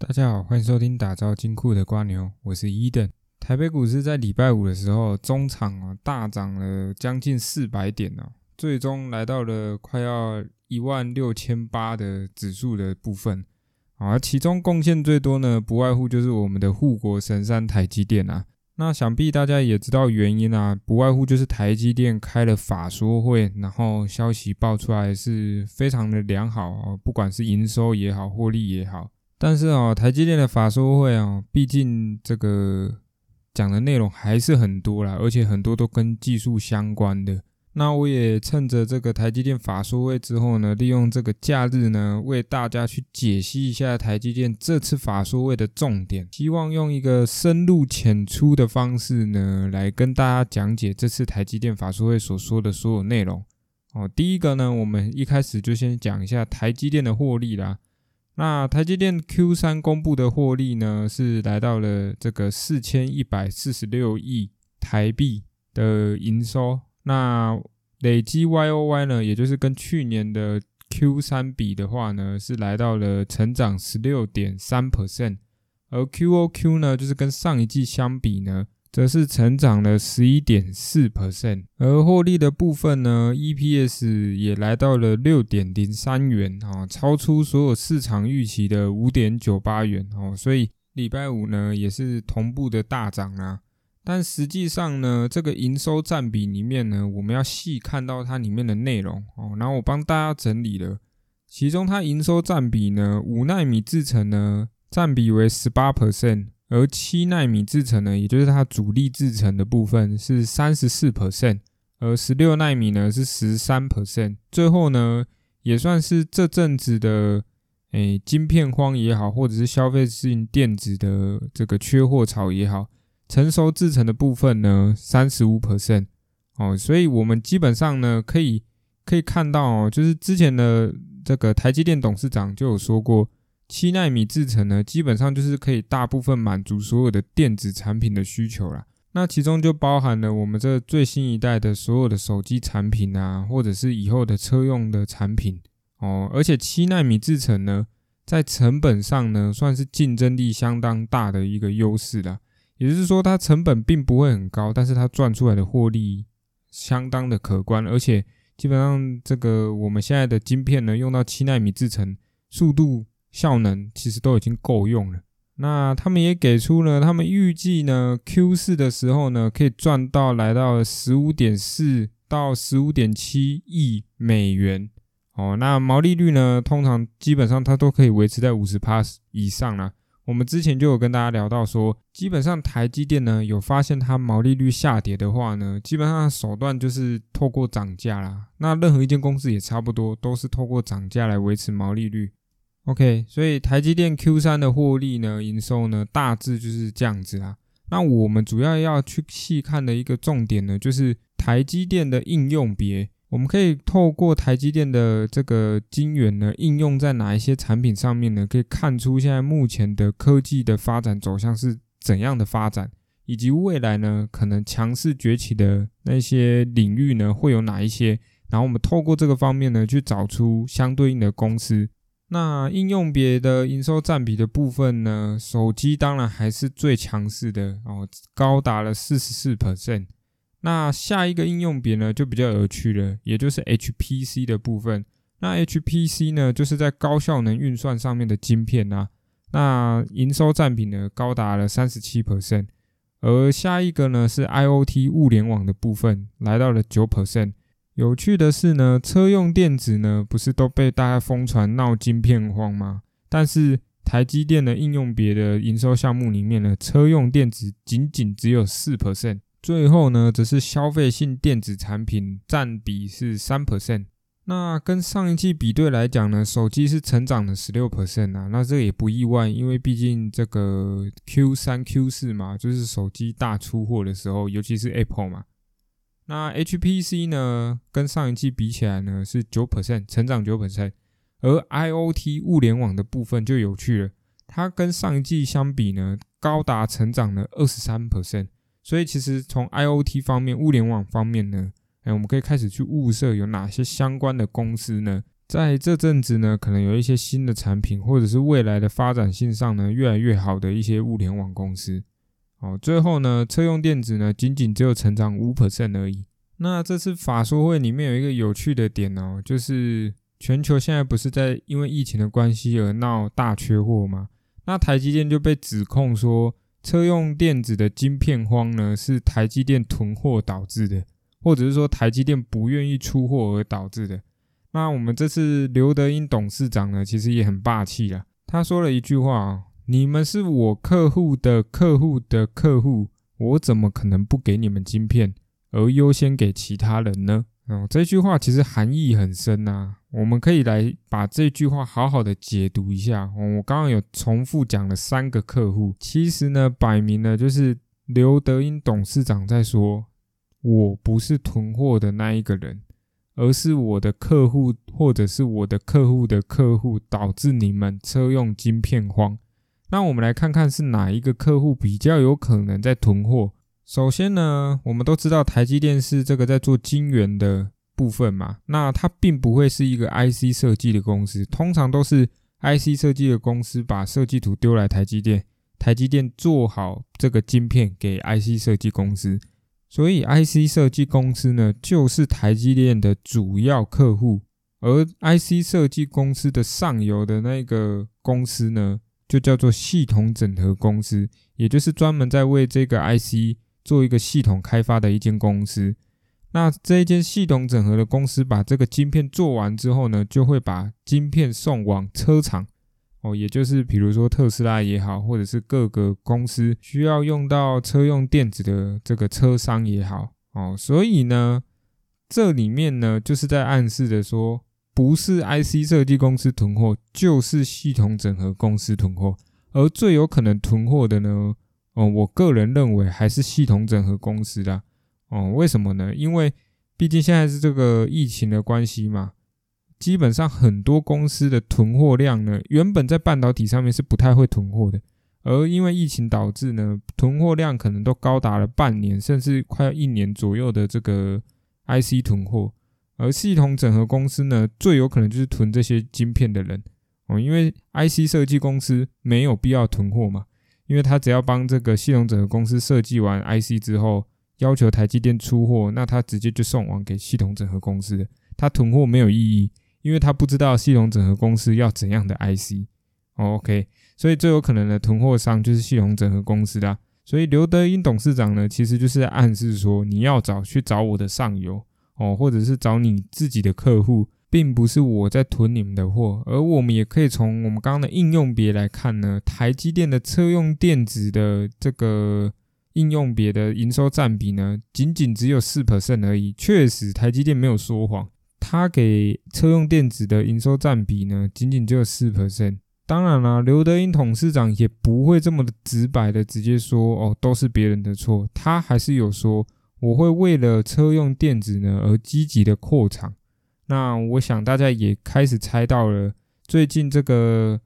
大家好，欢迎收听打造金库的瓜牛，我是伊登。台北股市在礼拜五的时候，中场啊大涨了将近四百点哦，最终来到了快要一万六千八的指数的部分啊，其中贡献最多呢，不外乎就是我们的护国神山台积电啊。那想必大家也知道原因啊，不外乎就是台积电开了法说会，然后消息爆出来是非常的良好哦，不管是营收也好，获利也好。但是哦，台积电的法说会啊，毕竟这个讲的内容还是很多啦，而且很多都跟技术相关的。那我也趁着这个台积电法说会之后呢，利用这个假日呢，为大家去解析一下台积电这次法说会的重点，希望用一个深入浅出的方式呢，来跟大家讲解这次台积电法说会所说的所有内容。哦，第一个呢，我们一开始就先讲一下台积电的获利啦。那台积电 Q 三公布的获利呢，是来到了这个四千一百四十六亿台币的营收。那累积 Y O Y 呢，也就是跟去年的 Q 三比的话呢，是来到了成长十六点三 percent，而 Q O Q 呢，就是跟上一季相比呢。则是成长了十一点四 percent，而获利的部分呢，EPS 也来到了六点零三元啊，超出所有市场预期的五点九八元哦，所以礼拜五呢也是同步的大涨啊。但实际上呢，这个营收占比里面呢，我们要细看到它里面的内容哦。然后我帮大家整理了，其中它营收占比呢，五纳米制程呢占比为十八 percent。而七纳米制程呢，也就是它主力制程的部分是三十四 percent，而十六纳米呢是十三 percent。最后呢，也算是这阵子的诶晶片荒也好，或者是消费性电子的这个缺货潮也好，成熟制程的部分呢三十五 percent 哦。所以我们基本上呢可以可以看到哦，就是之前的这个台积电董事长就有说过。七纳米制程呢，基本上就是可以大部分满足所有的电子产品的需求啦。那其中就包含了我们这最新一代的所有的手机产品啊，或者是以后的车用的产品哦。而且七纳米制程呢，在成本上呢，算是竞争力相当大的一个优势啦。也就是说，它成本并不会很高，但是它赚出来的获利相当的可观。而且基本上这个我们现在的晶片呢，用到七纳米制程，速度。效能其实都已经够用了。那他们也给出了，他们预计呢，Q 四的时候呢，可以赚到来到十五点四到十五点七亿美元。哦，那毛利率呢，通常基本上它都可以维持在五十 plus 以上啦。我们之前就有跟大家聊到说，基本上台积电呢有发现它毛利率下跌的话呢，基本上手段就是透过涨价啦。那任何一间公司也差不多，都是透过涨价来维持毛利率。OK，所以台积电 Q 三的获利呢，营收呢，大致就是这样子啊。那我们主要要去细看的一个重点呢，就是台积电的应用别。我们可以透过台积电的这个晶圆呢，应用在哪一些产品上面呢？可以看出现在目前的科技的发展走向是怎样的发展，以及未来呢，可能强势崛起的那些领域呢，会有哪一些？然后我们透过这个方面呢，去找出相对应的公司。那应用别的营收占比的部分呢？手机当然还是最强势的哦，高达了四十四 percent。那下一个应用别呢，就比较有趣了，也就是 HPC 的部分。那 HPC 呢，就是在高效能运算上面的晶片啊。那营收占比呢，高达了三十七 percent。而下一个呢，是 IOT 物联网的部分，来到了九 percent。有趣的是呢，车用电子呢不是都被大家疯传闹晶片荒吗？但是台积电的应用别的营收项目里面呢，车用电子仅仅只有四 percent，最后呢则是消费性电子产品占比是三 percent。那跟上一季比对来讲呢，手机是成长了十六 percent 啊，那这也不意外，因为毕竟这个 Q 三 Q 四嘛，就是手机大出货的时候，尤其是 Apple 嘛。那 HPC 呢，跟上一季比起来呢，是九 percent 成长九 percent，而 IOT 物联网的部分就有趣了，它跟上一季相比呢，高达成长了二十三 percent，所以其实从 IOT 方面、物联网方面呢，哎，我们可以开始去物色有哪些相关的公司呢，在这阵子呢，可能有一些新的产品，或者是未来的发展性上呢，越来越好的一些物联网公司。哦，最后呢，车用电子呢，仅仅只有成长五 percent 而已。那这次法说会里面有一个有趣的点哦，就是全球现在不是在因为疫情的关系而闹大缺货吗？那台积电就被指控说，车用电子的晶片荒呢，是台积电囤货导致的，或者是说台积电不愿意出货而导致的。那我们这次刘德英董事长呢，其实也很霸气啊。他说了一句话啊：“你们是我客户的客户的客户，我怎么可能不给你们晶片，而优先给其他人呢？”哦，这句话其实含义很深呐。我们可以来把这句话好好的解读一下。我刚刚有重复讲了三个客户，其实呢，摆明了就是刘德英董事长在说：“我不是囤货的那一个人。”而是我的客户，或者是我的客户的客户，导致你们车用晶片荒。那我们来看看是哪一个客户比较有可能在囤货。首先呢，我们都知道台积电是这个在做晶圆的部分嘛，那它并不会是一个 IC 设计的公司，通常都是 IC 设计的公司把设计图丢来台积电，台积电做好这个晶片给 IC 设计公司。所以，IC 设计公司呢，就是台积电的主要客户，而 IC 设计公司的上游的那个公司呢，就叫做系统整合公司，也就是专门在为这个 IC 做一个系统开发的一间公司。那这一间系统整合的公司把这个晶片做完之后呢，就会把晶片送往车厂。哦，也就是比如说特斯拉也好，或者是各个公司需要用到车用电子的这个车商也好，哦，所以呢，这里面呢就是在暗示的说，不是 IC 设计公司囤货，就是系统整合公司囤货，而最有可能囤货的呢，哦，我个人认为还是系统整合公司啦，哦，为什么呢？因为毕竟现在是这个疫情的关系嘛。基本上很多公司的囤货量呢，原本在半导体上面是不太会囤货的，而因为疫情导致呢，囤货量可能都高达了半年，甚至快要一年左右的这个 IC 囤货。而系统整合公司呢，最有可能就是囤这些晶片的人哦，因为 IC 设计公司没有必要囤货嘛，因为他只要帮这个系统整合公司设计完 IC 之后，要求台积电出货，那他直接就送往给系统整合公司，他囤货没有意义。因为他不知道系统整合公司要怎样的 IC，OK，所以最有可能的囤货商就是系统整合公司啦。所以刘德英董事长呢，其实就是暗示说，你要找去找我的上游哦，或者是找你自己的客户，并不是我在囤你们的货。而我们也可以从我们刚刚的应用别来看呢，台积电的车用电子的这个应用别的营收占比呢，仅仅只有四 percent 而已。确实，台积电没有说谎。他给车用电子的营收占比呢，仅仅只有四 percent。当然啦，刘德英董事长也不会这么的直白的直接说哦，都是别人的错。他还是有说，我会为了车用电子呢而积极的扩厂。那我想大家也开始猜到了，最近这个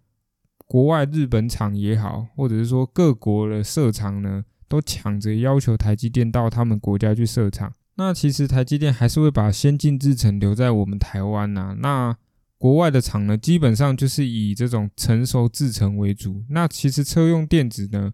国外日本厂也好，或者是说各国的设厂呢，都抢着要求台积电到他们国家去设厂。那其实台积电还是会把先进制程留在我们台湾呐。那国外的厂呢，基本上就是以这种成熟制程为主。那其实车用电子呢，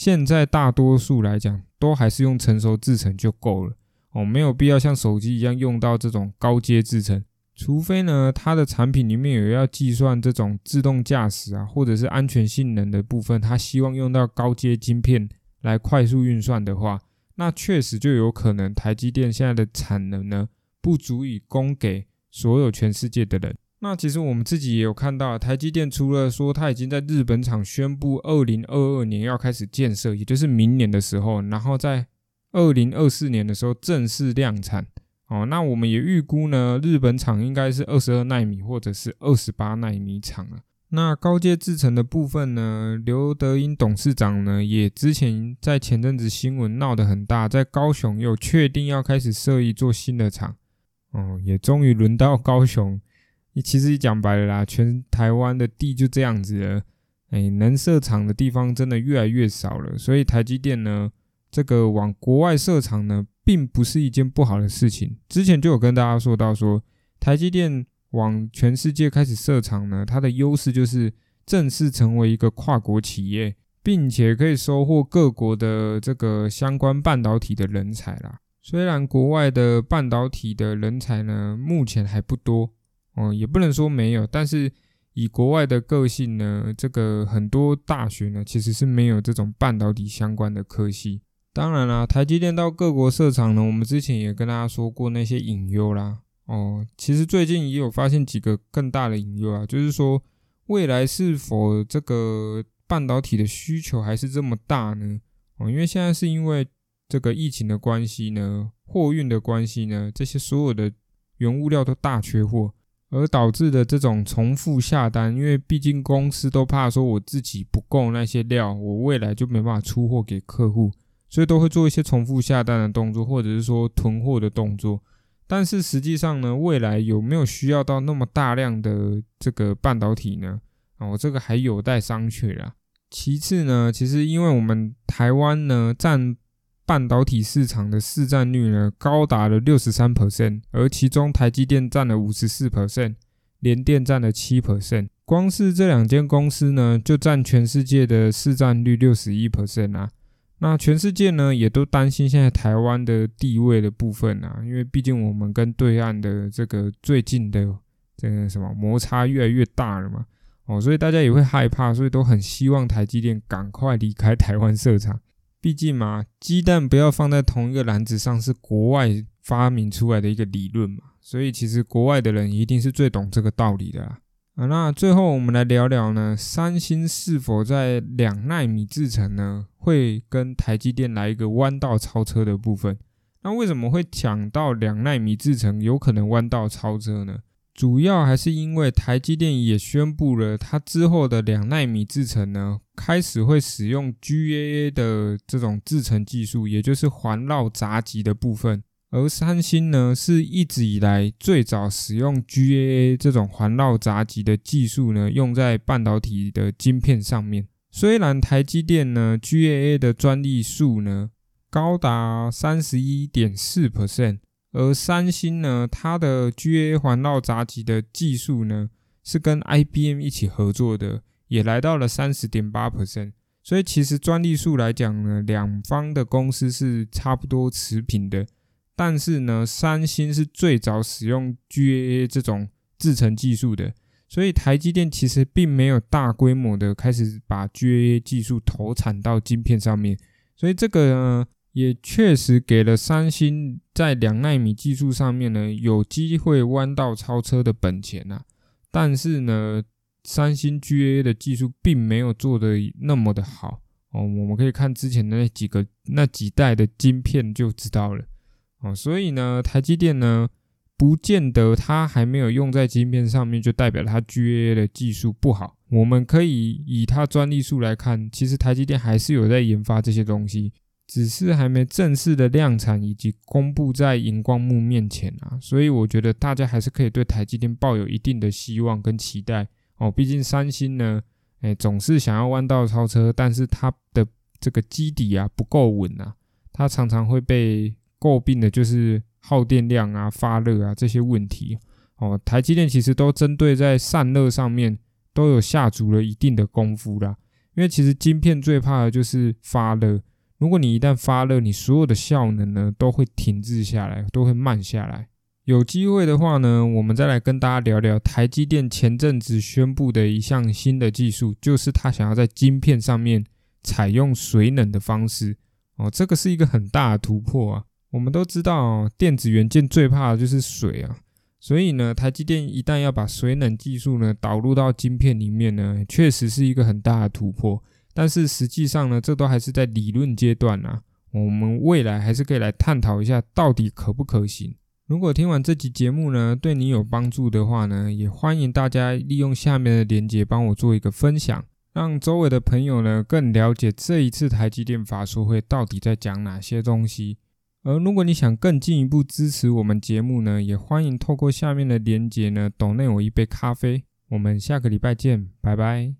现在大多数来讲都还是用成熟制程就够了哦，没有必要像手机一样用到这种高阶制程。除非呢，它的产品里面有要计算这种自动驾驶啊，或者是安全性能的部分，它希望用到高阶晶片来快速运算的话。那确实就有可能，台积电现在的产能呢，不足以供给所有全世界的人。那其实我们自己也有看到，台积电除了说它已经在日本厂宣布二零二二年要开始建设，也就是明年的时候，然后在二零二四年的时候正式量产。哦，那我们也预估呢，日本厂应该是二十二纳米或者是二十八纳米厂了。那高阶制程的部分呢？刘德英董事长呢，也之前在前阵子新闻闹得很大，在高雄又确定要开始设一座新的厂，哦，也终于轮到高雄。你其实讲白了啦，全台湾的地就这样子了，哎，能设厂的地方真的越来越少了。所以台积电呢，这个往国外设厂呢，并不是一件不好的事情。之前就有跟大家说到说，台积电。往全世界开始设厂呢，它的优势就是正式成为一个跨国企业，并且可以收获各国的这个相关半导体的人才啦。虽然国外的半导体的人才呢，目前还不多哦，也不能说没有，但是以国外的个性呢，这个很多大学呢其实是没有这种半导体相关的科系。当然啦，台积电到各国设厂呢，我们之前也跟大家说过那些隐忧啦。哦，其实最近也有发现几个更大的隐忧啊，就是说未来是否这个半导体的需求还是这么大呢？哦，因为现在是因为。这个疫情的关系呢，货运的关系呢，这些所有的原物料都大缺货，而导致的这种重复下单，因为毕竟公司都怕说我自己不够那些料，我未来就没办法出货给客户，所以都会做一些重复下单的动作，或者是说囤货的动作。但是实际上呢，未来有没有需要到那么大量的这个半导体呢？啊，我这个还有待商榷啦。其次呢，其实因为我们台湾呢占半导体市场的市占率呢，高达了六十三 percent，而其中台积电占了五十四 percent，联电占了七 percent。光是这两间公司呢，就占全世界的市占率六十一 percent 啊。那全世界呢，也都担心现在台湾的地位的部分啊，因为毕竟我们跟对岸的这个最近的这个什么摩擦越来越大了嘛，哦，所以大家也会害怕，所以都很希望台积电赶快离开台湾设厂。毕竟嘛，鸡蛋不要放在同一个篮子上，是国外发明出来的一个理论嘛，所以其实国外的人一定是最懂这个道理的啦。啊，那最后我们来聊聊呢，三星是否在两纳米制程呢，会跟台积电来一个弯道超车的部分？那为什么会讲到两纳米制程有可能弯道超车呢？主要还是因为台积电也宣布了，它之后的两纳米制程呢，开始会使用 GAA 的这种制程技术，也就是环绕杂极的部分。而三星呢，是一直以来最早使用 GAA 这种环绕杂极的技术呢，用在半导体的晶片上面。虽然台积电呢，GAA 的专利数呢，高达三十一点四 percent。而三星呢，它的 GA 环绕杂极的技术呢，是跟 IBM 一起合作的，也来到了三十点八 percent。所以其实专利数来讲呢，两方的公司是差不多持平的。但是呢，三星是最早使用 GA 这种制程技术的，所以台积电其实并没有大规模的开始把 GA 技术投产到晶片上面。所以这个呢。也确实给了三星在两纳米技术上面呢有机会弯道超车的本钱呐，但是呢，三星 GA 的技术并没有做的那么的好哦，我们可以看之前的那几个那几代的晶片就知道了哦，所以呢，台积电呢不见得它还没有用在晶片上面就代表它 GA 的技术不好，我们可以以它专利数来看，其实台积电还是有在研发这些东西。只是还没正式的量产以及公布在荧光幕面前啊，所以我觉得大家还是可以对台积电抱有一定的希望跟期待哦。毕竟三星呢，哎，总是想要弯道超车，但是它的这个基底啊不够稳啊，它常常会被诟病的就是耗电量啊、发热啊这些问题哦。台积电其实都针对在散热上面都有下足了一定的功夫啦，因为其实晶片最怕的就是发热。如果你一旦发热，你所有的效能呢都会停滞下来，都会慢下来。有机会的话呢，我们再来跟大家聊聊台积电前阵子宣布的一项新的技术，就是它想要在晶片上面采用水冷的方式。哦，这个是一个很大的突破啊！我们都知道，电子元件最怕的就是水啊，所以呢，台积电一旦要把水冷技术呢导入到晶片里面呢，确实是一个很大的突破。但是实际上呢，这都还是在理论阶段啊。我们未来还是可以来探讨一下，到底可不可行。如果听完这集节目呢，对你有帮助的话呢，也欢迎大家利用下面的链接帮我做一个分享，让周围的朋友呢更了解这一次台积电法说会到底在讲哪些东西。而如果你想更进一步支持我们节目呢，也欢迎透过下面的链接呢懂内我一杯咖啡。我们下个礼拜见，拜拜。